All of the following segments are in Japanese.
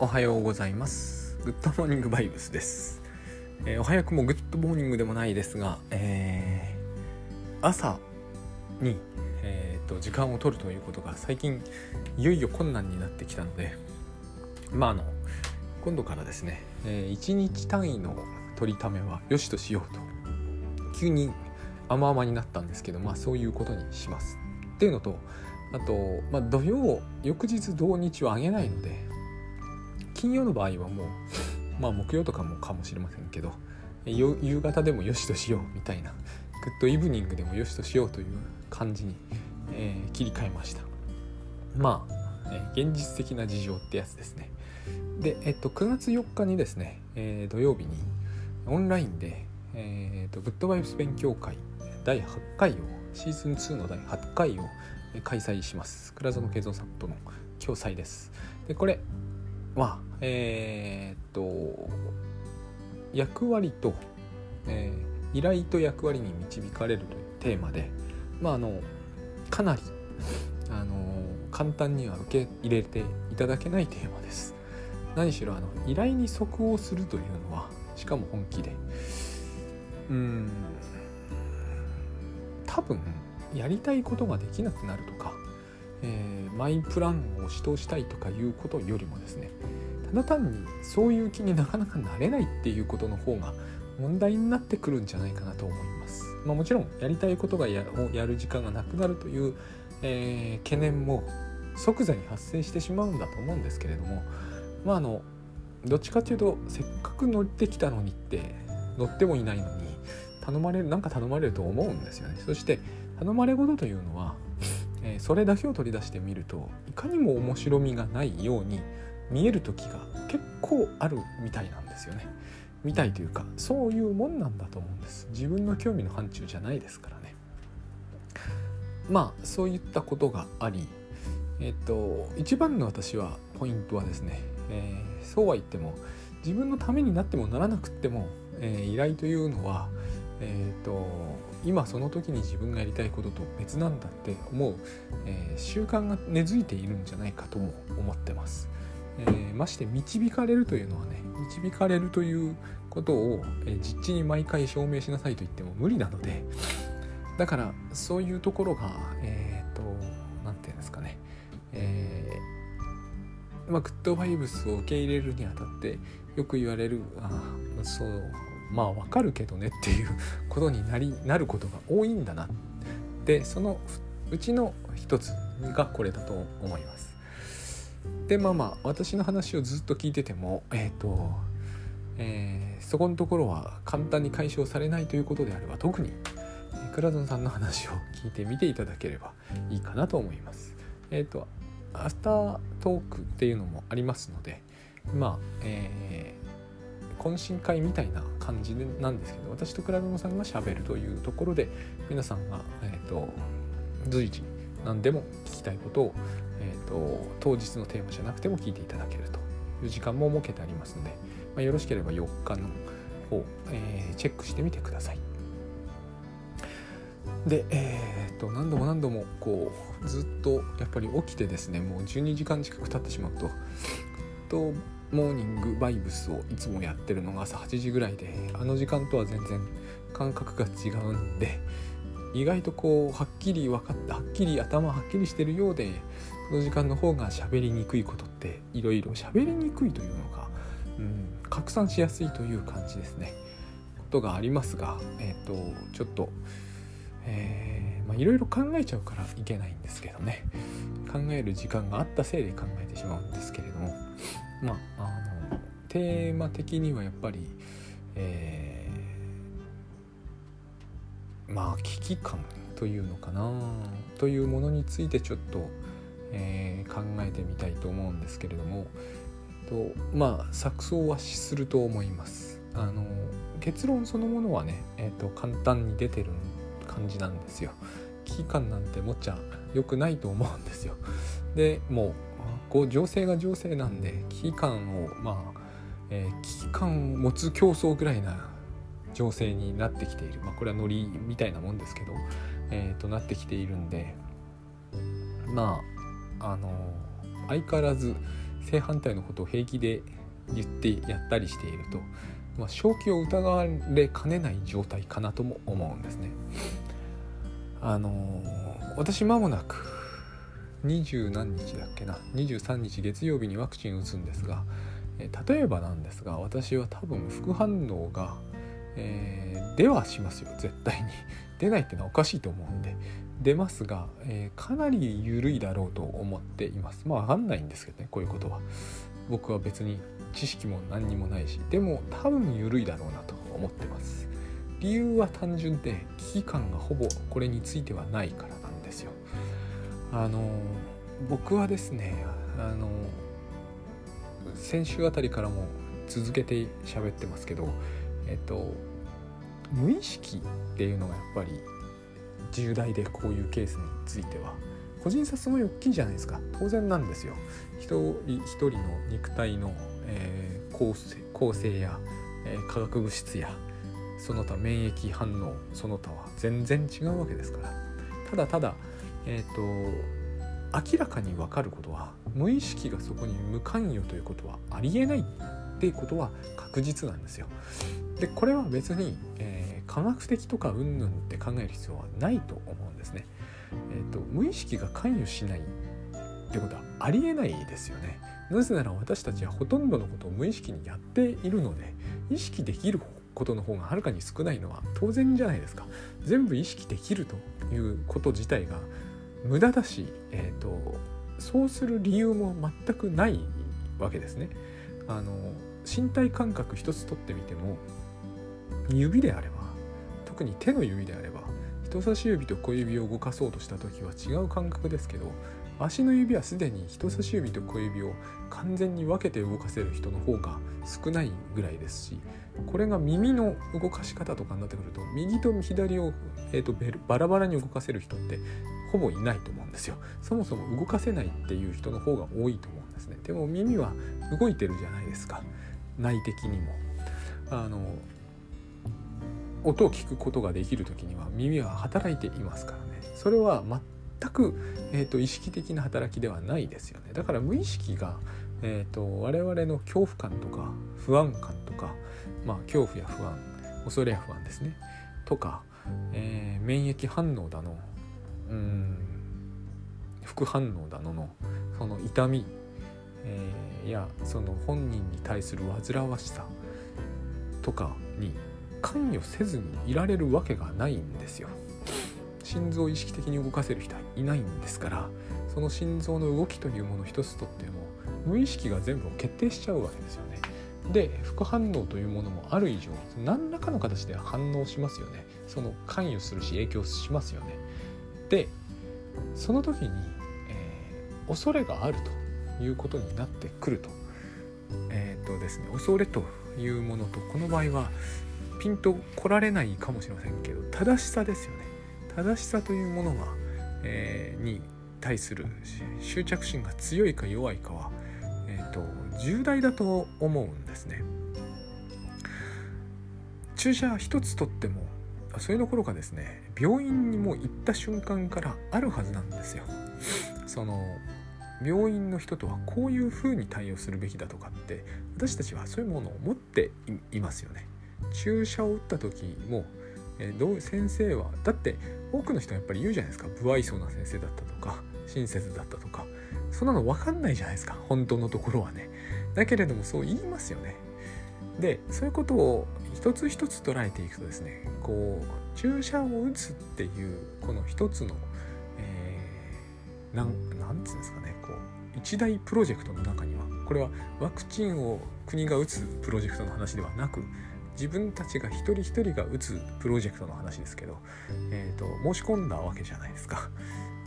おはようございます。グッドモーニングバイブスです、えー、おはようも Good Morning でもないですが、えー、朝に、えーと、時間を取るということが最近いよいよ困難になってきたのでまああの今度からですね、えー、1日単位の撮りためはよしとしようと急に甘々になったんですけどまあそういうことにします。っていうのとあと、まあ、土曜翌日土日はあげないので金曜の場合はもう まあ木曜とかもかもしれませんけど夕方でもよしとしようみたいなグッドイブニングでもよしとしようという感じに、えー、切り替えました。まあ、えー、現実的な事情ってやつですね。で、えっと、9月4日にですね、えー、土曜日にオンラインで、えーと、グッドバイブス勉強会第8回をシーズン2の第8回を開催します。倉園慶三さんとの共催です。でこれはえー、っと役割と、えー、依頼と役割に導かれるというテーマでまああのかなりあの簡単には受け入れていただけないテーマです。何しろあの依頼に即応するというのはしかも本気でうん多分やりたいことができなくなるとか、えー、マイプランを指導したいとかいうことよりもですねただ単にそういう気になかなかなれないっていうことの方が問題になってくるんじゃないかなと思います。まあ、もちろんやりたいことがややる時間がなくなるという、えー、懸念も即座に発生してしまうんだと思うんですけれどもまああのどっちかというとせっかく乗ってきたのにって乗ってもいないのに頼まれるなんか頼まれると思うんですよね。そして頼まれ事というのは、え、それだけを取り出してみるといかにも面白みがないように見える時が結構あるみたいなんですよね。みたいというかそういうもんなんだと思うんです。自分の興味の範疇じゃないですからね。まあそういったことがありえっと一番の私はポイントはですね、えー、そうは言っても自分のためになってもならなくっても、えー、依頼というのはえーと、今その時に自分がやりたいことと別なんだって思う、えー、習慣が根付いているんじゃないかとも思ってます。えー、まして導かれるというのはね導かれるということを、えー、実地に毎回証明しなさいと言っても無理なのでだからそういうところがえっ、ー、と何て言うんですかねえー、まあグッドバイブスを受け入れるにあたってよく言われるあそうまあわかるけどねっていうことになりなることが多いんだなでそのうちの一つがこれだと思います。でまあまあ私の話をずっと聞いててもえっ、ー、と、えー、そこのところは簡単に解消されないということであれば特に倉園さんの話を聞いてみていただければいいかなと思います。えっ、ー、とアフタートークっていうのもありますのでまあ、え懇親会みたいな感じなんですけど私と倉園さんがしゃべるというところで皆さんが、えーと、随時何でも聞きたいことを、えーと、当日のテーマじゃなくても聞いていただけるという時間も設けてありますので、まあ、よろしければ4日の方、えー、チェックしてみてください。で、えーと、何度も何度もこうずっとやっぱり起きてですねもう12時間近く経ってしまうととモーニングバイブスをいつもやってるのが朝8時ぐらいであの時間とは全然感覚が違うんで意外とこうはっきり分かってはっきり頭はっきりしてるようでこの時間の方が喋りにくいことっていろいろ喋りにくいというのが、うん、拡散しやすいという感じですね。ことがありますがえっ、ー、とちょっとえー、まあいろいろ考えちゃうからいけないんですけどね。考える時間があったせいで考えてしまうんですけれども。まああのテーマ的にはやっぱり、えー、まあ危機感というのかなというものについてちょっと、えー、考えてみたいと思うんですけれども、とまあ錯綜はすると思います。あの結論そのものはね、えーと、簡単に出てる感じなんですよ。危機感なんて持っちゃ良くないと思うんですよ。でもうこう情勢が情勢なんで危機感をまあ、えー、危機感を持つ競争ぐらいな情勢になってきている、まあ、これはノリみたいなもんですけど、えー、となってきているんでまああの相変わらず正反対のことを平気で言ってやったりしていると、まあ、正気を疑われかねない状態かなとも思うんですね。あのー、私間もなく20何日だっけな？23日月曜日にワクチン打つんですが、え例えばなんですが私は多分副反応が、えー、出はしますよ。絶対に。出ないってのはおかしいと思うんで。出ますが、えー、かなり緩いだろうと思っています。まあ分かんないんですけどねこういうことは。僕は別に知識も何にもないし。でも多分緩いだろうなと思ってます。理由は単純で危機感がほぼこれについてはないから。あの僕はですねあの先週あたりからも続けて喋ってますけどえっと無意識っていうのがやっぱり重大でこういうケースについては個人差すごい大きいじゃないですか。当然なんですよ。一人一人の肉体の、えー、構成構成や、えー、化学物質やその他免疫反応その他は全然違うわけですから。ただただえ、ー、と明らかに分かることは無意識がそこに無関与ということはありえないっていうことは確実なんですよ。でこれは別に、えー、科学的とかうんぬんって考える必要はないと思うんですね。えーと、無意識が関与しないってことはありえないですよね。なぜなら私たちはほとんどのことを無意識にやっているので意識できることの方がはるかに少ないのは当然じゃないですか。全部意識できるということ自体が無駄だし、えーとそうする理由も全くないわけですね。あの身体感覚一つとってみても指であれば特に手の指であれば人差し指と小指を動かそうとした時は違う感覚ですけど足の指はすでに人差し指と小指を完全に分けて動かせる人の方が少ないぐらいですしこれが耳の動かし方とかになってくると右と左を、えーと、バラバラに動かせる人ってほぼいないと思うんですよ。そもそも動かせないっていう人の方が多いと思うんですね。でも耳は動いてるじゃないですか。内的にも。あの音を聞くことができる時には耳は働いていますからね。それは全く、えーと、意識的な働きではないですよね。だから無意識が、えーと、我々の恐怖感とか不安感とか、まあ、恐怖や不安恐れや不安ですね。とか、えー、免疫反応だの副反応だののその痛み、えー、やその本人に対する煩わしさとかに関与せずにいられるわけがないんですよ。心臓を意識的に動かせる人はいないんですからその心臓の動きというもの一つとっても無意識が全部を決定しちゃうわけですよね。で副反応というものもある以上何らかの形で反応しますよね。その関与するし影響しますよね。でその時に、えー、恐れがあるということになってくると。えっ、とですね恐れというものとこの場合はピンと来られないかもしれませんけど正しさですよね。正しさというものが、えー、に対する執着心が強いか弱いかは、えーと、重大だと思うんですね。注射一つとってもそれどころかですね病院にも行った瞬間からあるはずなんですよ。その病院の人とはこういうふうに対応するべきだとかって私たちはそういうものを持っていますよね。注射を打った時も、え、どう先生はだって多くの人はやっぱり言うじゃないですか。不愛想な先生だったとか親切だったとか。そんなの分かんないじゃないですか。本当のところはね。だけれどもそう言いますよね。でそういうことを一つ一つ捉えていくとですねこう注射を打つっていうこの一つの、えー、なんなんつうんですかねこう一大プロジェクトの中にはこれはワクチンを国が打つプロジェクトの話ではなく自分たちが一人一人が打つプロジェクトの話ですけど、えーと、申し込んだわけじゃないですか。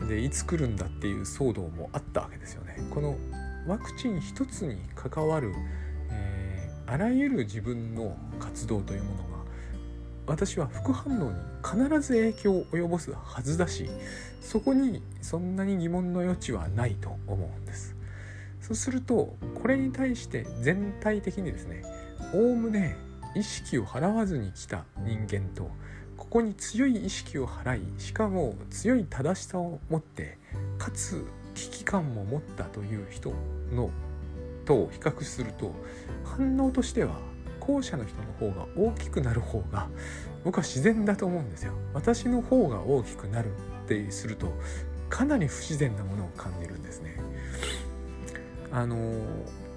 でいつ来るんだっていう騒動もあったわけですよね。このワクチン一つに関わる、えー、あらゆる自分の活動というものが私は副反応に必ず影響を及ぼすはずだしそこにそんなに疑問の余地はないと思うんです。そうするとこれに対して全体的にですねおおむね意識を払わずに来た人間とここに強い意識を払いしかも強い正しさを持ってかつ危機感も持ったという人のと比較すると反応としては後者の人の方が大きくなる方が僕は自然だと思うんですよ。私の方が大きくなるってするとかなり不自然なものを感じるんですね。あの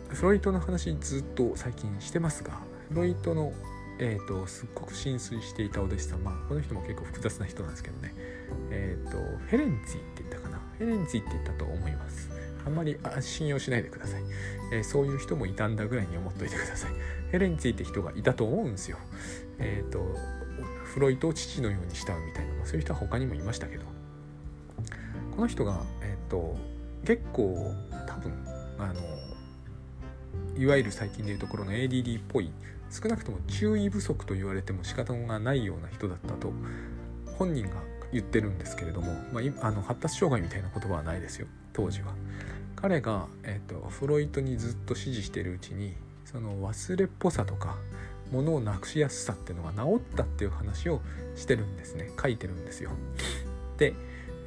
フロイトの話ずっと最近してますがフロイトの、えーと、すっごく浸水していたお弟子さん、まあ、この人も結構複雑な人なんですけどね。えっ、ー、とフェレンツィって言ったかな。フェレンツィって言ったと思います。あんまり信用しないでください、えー、そういう人もいたんだぐらいに思っといてください。フェレンツィって人がいたと思うんですよえっ、ー、とフロイトを父のように慕うみたいな、まあ、そういう人は他にもいましたけどこの人がえっ、と結構多分あのいわゆる最近でいうところの ADD っぽい少なくとも注意不足と言われても仕方がないような人だったと本人が言ってるんですけれども、まあ、あの発達障害みたいな言葉はないですよ当時は。彼が、えーと、フロイトにずっと支持しているうちにその忘れっぽさとか物をなくしやすさっていうのが治ったっていう話をしてるんですね書いてるんですよ。で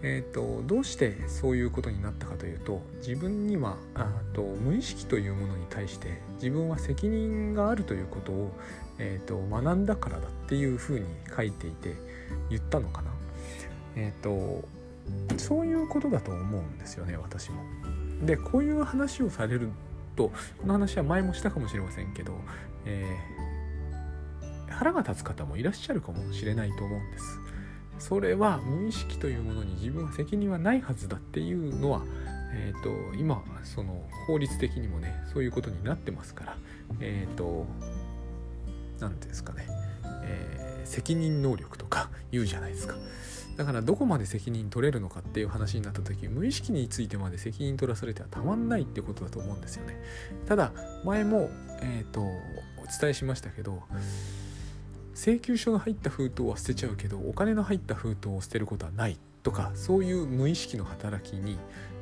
えーと、どうしてそういうことになったかというと自分にはあと無意識というものに対して自分は責任があるということを、えーと、学んだからだっていうふうに書いていて言ったのかな。えっ、ー、とそういうことだと思うんですよね私も。でこういう話をされるとこの話は前もしたかもしれませんけど、えー、腹が立つ方もいらっしゃるかもしれないと思うんです。それは無意識というものに自分は責任はないはずだっていうのは、えーと、今その法律的にもねそういうことになってますからえっ、ー、と何ていうんですかね、えー、責任能力とか言うじゃないですか。だからどこまで責任取れるのかっていう話になった時無意識についてまで責任取らされてはたまんないってことだと思うんですよね。ただ前も、えーと、とお伝えしましたけど請求書の入った封筒は捨てちゃうけどお金の入った封筒を捨てることはないとかそういう無意識の働きに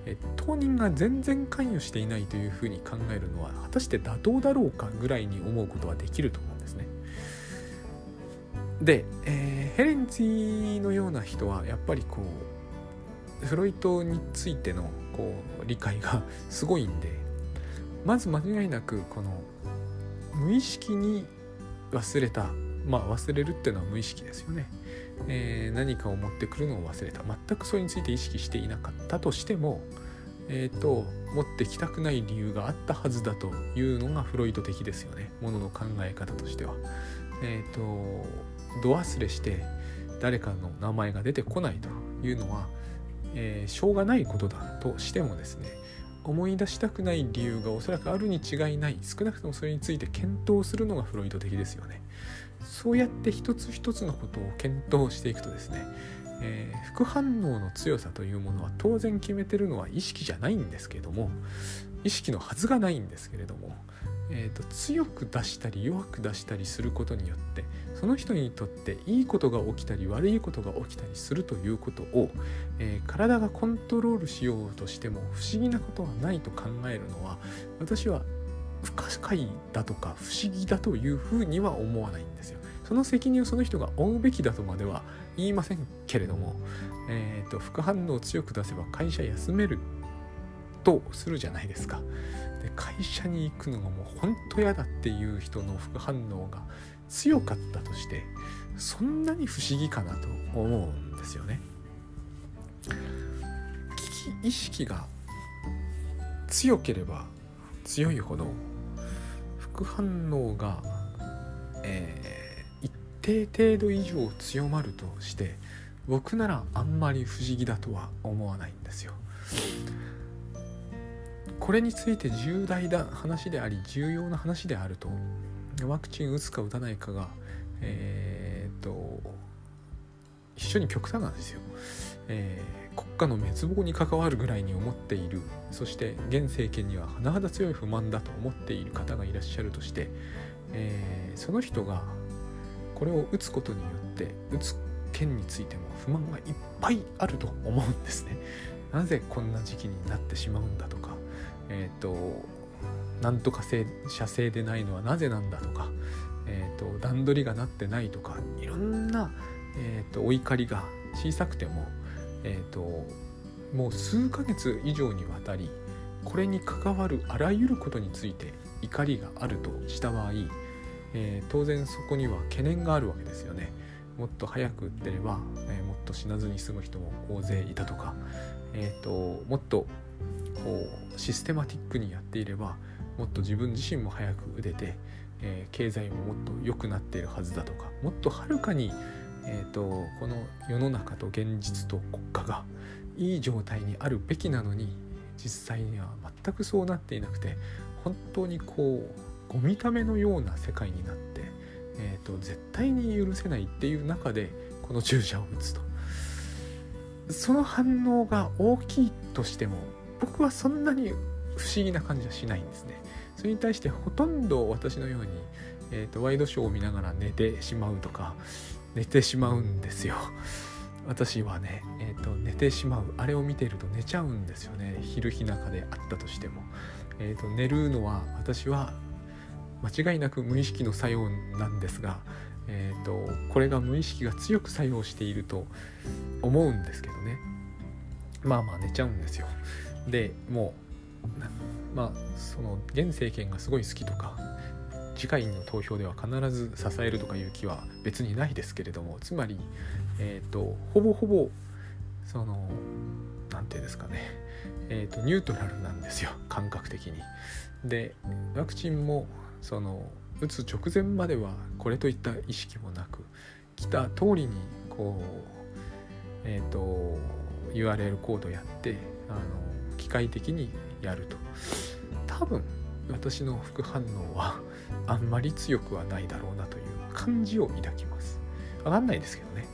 え当人が全然関与していないというふうに考えるのは果たして妥当だろうかぐらいに思うことはできると思うんですね。で、えー、ヘレンツィのような人はやっぱりこうフロイトについてのこう理解がすごいんでまず間違いなくこの無意識に忘れたまあ忘れるっていうのは無意識ですよね、えー、何かを持ってくるのを忘れた。全くそれについて意識していなかったとしてもえーと、持ってきたくない理由があったはずだというのがフロイト的ですよね。ものの考え方としては。え、ー、と度忘れして誰かの名前が出てこないというのは、えー、しょうがないことだとしてもですね思い出したくない理由がおそらくあるに違いない少なくともそれについて検討するのがフロイト的ですよね。そうやって一つ一つのことを検討していくとですね、えー、副反応の強さというものは当然決めてるのは意識じゃないんですけども意識のはずがないんですけれども、えーと、強く出したり弱く出したりすることによってその人にとっていいことが起きたり悪いことが起きたりするということを、えー、体がコントロールしようとしても不思議なことはないと考えるのは私は不可解だとか不思議だというふうには思わないんですよ。その責任をその人が負うべきだとまでは言いませんけれども、えーと、副反応を強く出せば会社休めるとするじゃないですか。で会社に行くのがもう本当嫌だっていう人の副反応が強かったとしてそんなに不思議かなと思うんですよね。危機意識が強ければ強いほど副反応が、えー、一定程度以上強まるとして僕ならあんまり不思議だとは思わないんですよ。これについて重大な話であり重要な話であるとワクチン打つか打たないかがえー、っと一緒に極端なんですよ。えー、国家の滅亡に関わるぐらいに思っているそして現政権には甚だ強い不満だと思っている方がいらっしゃるとして、えー、その人がこれを打つことによって打つ件についても不満がいっぱいあると思うんですね。なぜこんな時期になってしまうんだとか、えっ、ー、となんとか射精でないのはなぜなんだとか、えーと、段取りがなってないとかいろんな、えーとお怒りが小さくてもえーと、もう数ヶ月以上にわたりこれに関わるあらゆることについて怒りがあるとした場合、えー、当然そこには懸念があるわけですよね。もっと早く打ってれば、えー、もっと死なずに済む人も大勢いたとか、えーと、もっとこうシステマティックにやっていればもっと自分自身も早く打てて、えー、経済ももっと良くなっているはずだとかもっとはるかに、えーと、この世の中と現実と国家がいい状態にあるべきなのに実際には全くそうなっていなくて本当にこうゴミためのような世界になって、えーと、絶対に許せないっていう中でこの注射を打つと。その反応が大きいとしても僕はそんなに不思議な感じはしないんですね。それに対してほとんど私のように、えーと、ワイドショーを見ながら寝てしまうとか寝てしまうんですよ。私はね、えーと、寝てしまう。あれを見ていると寝ちゃうんですよね。昼日中であったとしても、えーと、寝るのは私は間違いなく無意識の作用なんですが、えーとこれが無意識が強く作用していると思うんですけどね。まあまあ寝ちゃうんですよ。でもうまあその現政権がすごい好きとか次回の投票では必ず支えるとかいう気は別にないですけれどもつまり、えーと、ほぼほぼその何て言うんですかね、えーと、ニュートラルなんですよ感覚的に。でワクチンもその打つ直前まではこれといった意識もなく来た通りにこうえっ、ー、と URL コードやってあの械的にやると多分私の副反応はあんまり強くはないだろうなという感じを抱きます分かんないですけどね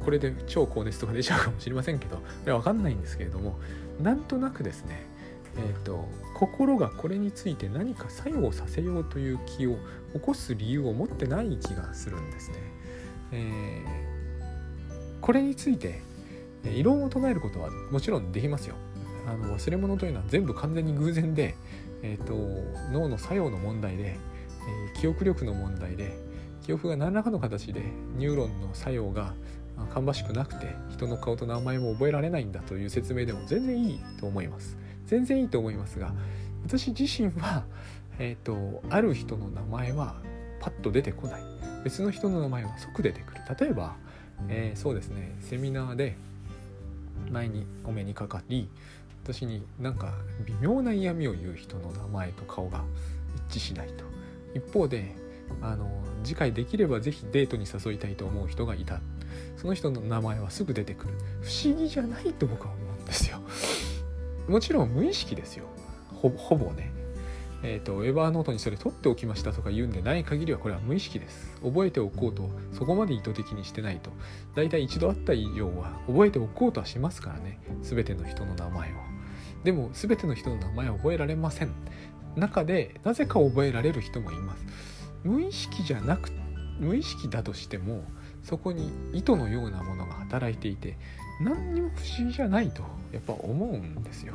これで超高熱とか出ちゃうかもしれませんけどこれは分かんないんですけれどもなんとなくですねえーと、心がこれについて何か作用させようという気を起こす理由を持ってない気がするんですね。えー、これについて異論を唱えることはもちろんできますよ。あの忘れ物というのは全部完全に偶然で、えーと、脳の作用の問題で、えー、記憶力の問題で記憶が何らかの形でニューロンの作用が芳しくなくて人の顔と名前も覚えられないんだという説明でも全然いいと思います。全然いいと思いますが私自身は、えーと、ある人の名前はパッと出てこない別の人の名前は即出てくる例えば、えー、そうですねセミナーで前にお目にかかり私になんか微妙な嫌味を言う人の名前と顔が一致しないと。一方であの次回できれば是非デートに誘いたいと思う人がいた。その人の名前はすぐ出てくる。不思議じゃないと僕は思うんですよ。もちろん無意識ですよ。ほぼね。えーと、ウェバーノートにそれ取っておきましたとか言うんでない限りはこれは無意識です。覚えておこうとそこまで意図的にしてないと。大体一度あった以上は覚えておこうとはしますからね。全ての人の名前を。でも全ての人の名前は覚えられません。中でなぜか覚えられる人もいます。無意識じゃなく無意識だとしてもそこに意図のようなものが働いていて何にも不思議じゃないとやっぱ思うんですよ。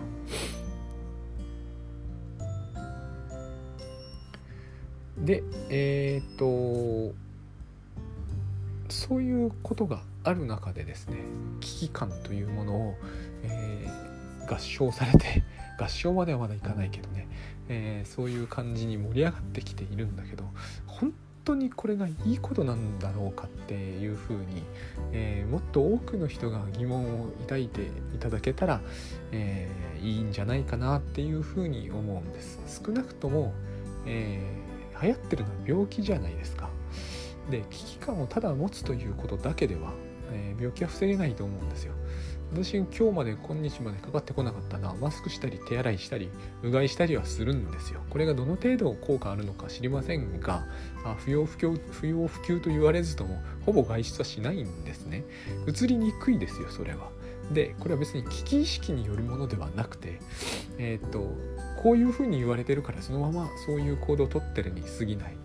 でえっ、とそういうことがある中でですね危機感というものを、えー、合唱されて 合唱まではまだいかないけどね、えー、そういう感じに盛り上がってきているんだけど本当にこれがいいことなんだろうかっていうふうに、えー、もっと多くの人が疑問を抱いていただけたら、え、いいんじゃないかなっていうふうに思うんです。少なくとも、えー、流行ってるのは病気じゃないですか。で危機感をただ持つということだけでは、え病気は防げないと思うんですよ。私今日まで今日までかかってこなかったのはマスクしたり手洗いしたりうがいしたりはするんですよ。これがどの程度効果あるのか知りませんがあ不要不急不要不急と言われずともほぼ外出はしないんですね。移りにくいですよそれは。でこれは別に危機意識によるものではなくてえっ、とこういうふうに言われてるからそのままそういう行動をとってるに過ぎない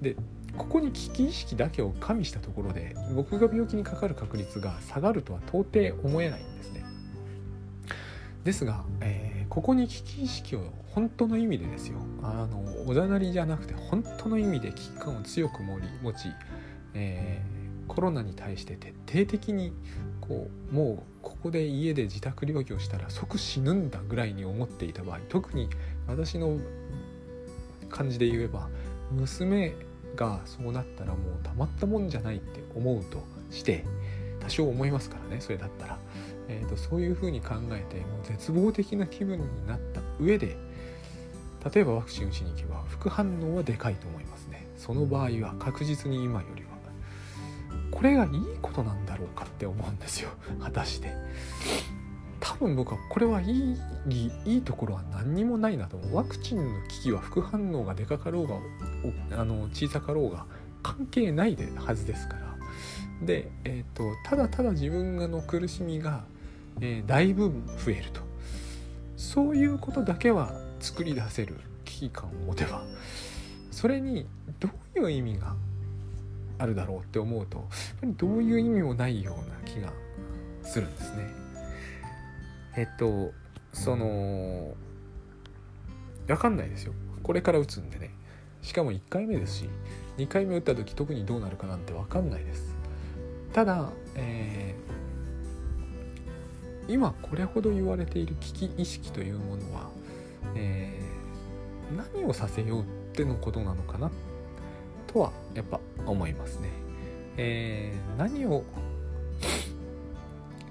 でここに危機意識だけを加味したところで僕が病気にかかる確率が下がるとは到底思えないんですね。ですが、えー、ここに危機意識を本当の意味でですよあのおざなりじゃなくて本当の意味で危機感を強く持ち、えー、コロナに対して徹底的にこうもうここで家で自宅療養したら即死ぬんだぐらいに思っていた場合特に私の感じで言えば娘がそうなったらもうたまったもんじゃないって思うとして多少思いますからねそれだったら、えーと、そういうふうに考えてもう絶望的な気分になった上で例えばワクチン打ちに行けば副反応はでかいと思いますね。その場合は確実に今よりは。これがいいことなんだろうかって思うんですよ。果たして。多分僕はこれはいいいいところは何にもないなと。思うワクチンの危機は副反応がでかかろうがあの小さかろうが関係ないではずですから。で、えーと、ただただ自分がの苦しみが、えー、だいぶ増えると。そういうことだけは作り出せる危機感を持てばそれにどういう意味があるだろうって思うとやっぱりどういう意味もないような気がするんですね。えっとその分かんないですよ。これから打つんでね。しかも1回目ですし2回目打った時特にどうなるかなんて分かんないです。ただ、えー、今これほど言われている危機意識というものは、えー、何をさせようってのことなのかなとはやっぱ思いますね。えー、何を、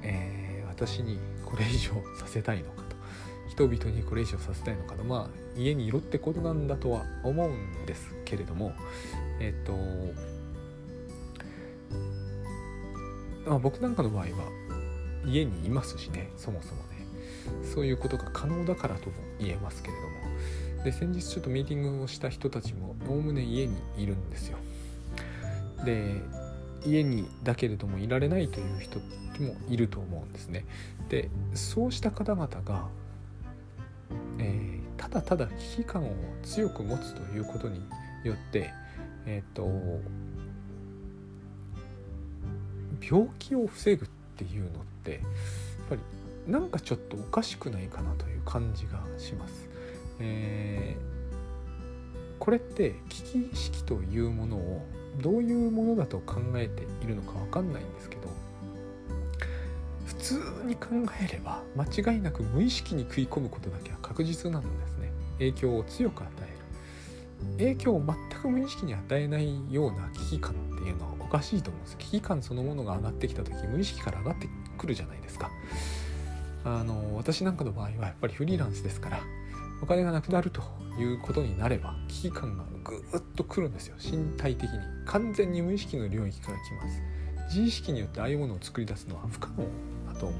えー、私にこれ以上させたいのかと。人々にこれ以上させたいのかと。まあ家にいろってことなんだとは思うんですけれどもえっ、ー、とまあ、僕なんかの場合は家にいますしねそもそもね。そういうことが可能だからとも言えますけれども。で先日ちょっとミーティングをした人たちもおおむね家にいるんですよで家にだけれどもいられないという人もいると思うんですねでそうした方々が、えー、ただただ危機感を強く持つということによってえっ、と病気を防ぐっていうのってやっぱりなんかちょっとおかしくないかなという感じがします。えー、これって危機意識というものをどういうものだと考えているのか分かんないんですけど普通に考えれば間違いなく無意識に食い込むことだけは確実なんですね。影響を強く与える。影響を全く無意識に与えないような危機感っていうのはおかしいと思うんです。危機感そのものが上がってきた時無意識から上がってくるじゃないですか。あの私なんかの場合はやっぱりフリーランスですからお金がなくなるということになれば危機感がぐーっとくるんですよ。身体的に。完全に無意識の領域から来ます。自意識によってああいうものを作り出すのは不可能だと思う。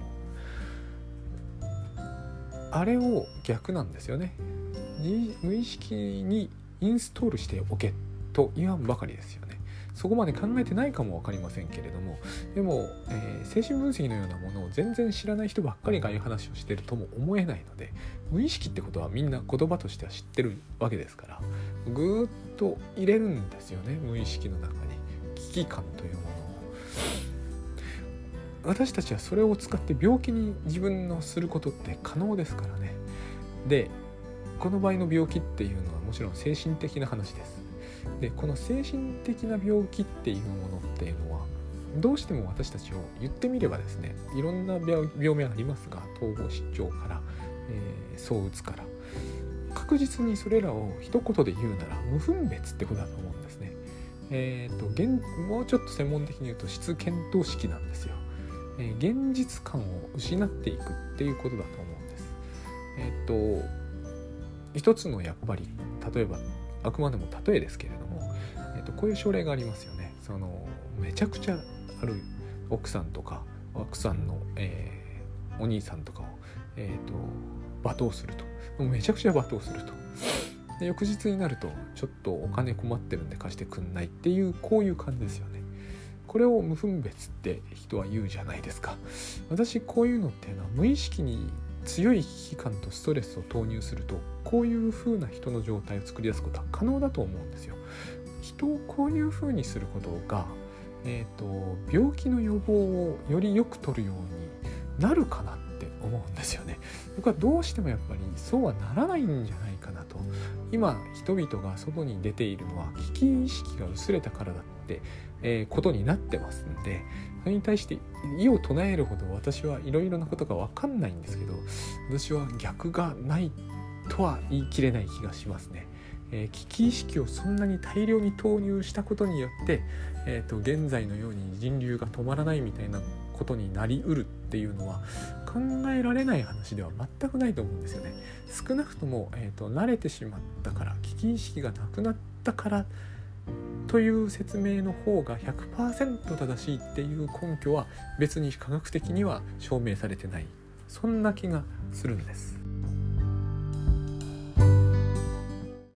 あれを逆なんですよね。無意識にインストールしておけと言わんばかりですよね。そこまで考えてないかも分かりませんけれどもでも、えー、精神分析のようなものを全然知らない人ばっかりがああいう話をしてるとも思えないので無意識ってことはみんな言葉としては知ってるわけですからぐっと入れるんですよね無意識の中に危機感というものを。私たちはそれを使って病気に自分のすることって可能ですからね。でこの場合の病気っていうのはもちろん精神的な話です。でこの精神的な病気っていうものっていうのはどうしても私たちを言ってみればですねいろんな病名ありますが統合失調から、えー、躁うつから確実にそれらを一言で言うなら無分別ってことだと思うんですね。えーと、現もうちょっと専門的に言うと質検討式なんですよ。えー、現実感を失っていくっていうことだと思うんです。えっ、ー、と一つのやっぱり例えばあくまでも例えですけれども、えーと、こういう症例がありますよね。そのめちゃくちゃある奥さんとか奥さんの、えー、お兄さんとかを、えーと、罵倒すると。めちゃくちゃ罵倒すると。で翌日になるとちょっとお金困ってるんで貸してくんないっていうこういう感じですよね。これを無分別って人は言うじゃないですか。私こういうのっていうのは無意識に強い危機感とストレスを投入するとこういう風な人の状態を作り出すことは可能だと思うんですよ。人をこういう風にすることが、えーと、病気の予防をよりよく取るようになるかなって思うんですよね。僕はどうしてもやっぱりそうはならないんじゃないかなと。今人々が外に出ているのは危機意識が薄れたからだ、えー、ことになってますんでそれに対して異を唱えるほど私はいろいろなことが分かんないんですけど私は逆がないとは言い切れない気がしますね。えー、危機意識をそんなに大量に投入したことによって、えーと、現在のように人流が止まらないみたいなことになりうるっていうのは考えられない話では全くないと思うんですよね。少なくとも、えーと、慣れてしまったから危機意識がなくなったからという説明の方が100%正しいっていう根拠は別に科学的には証明されてないそんな気がするんです。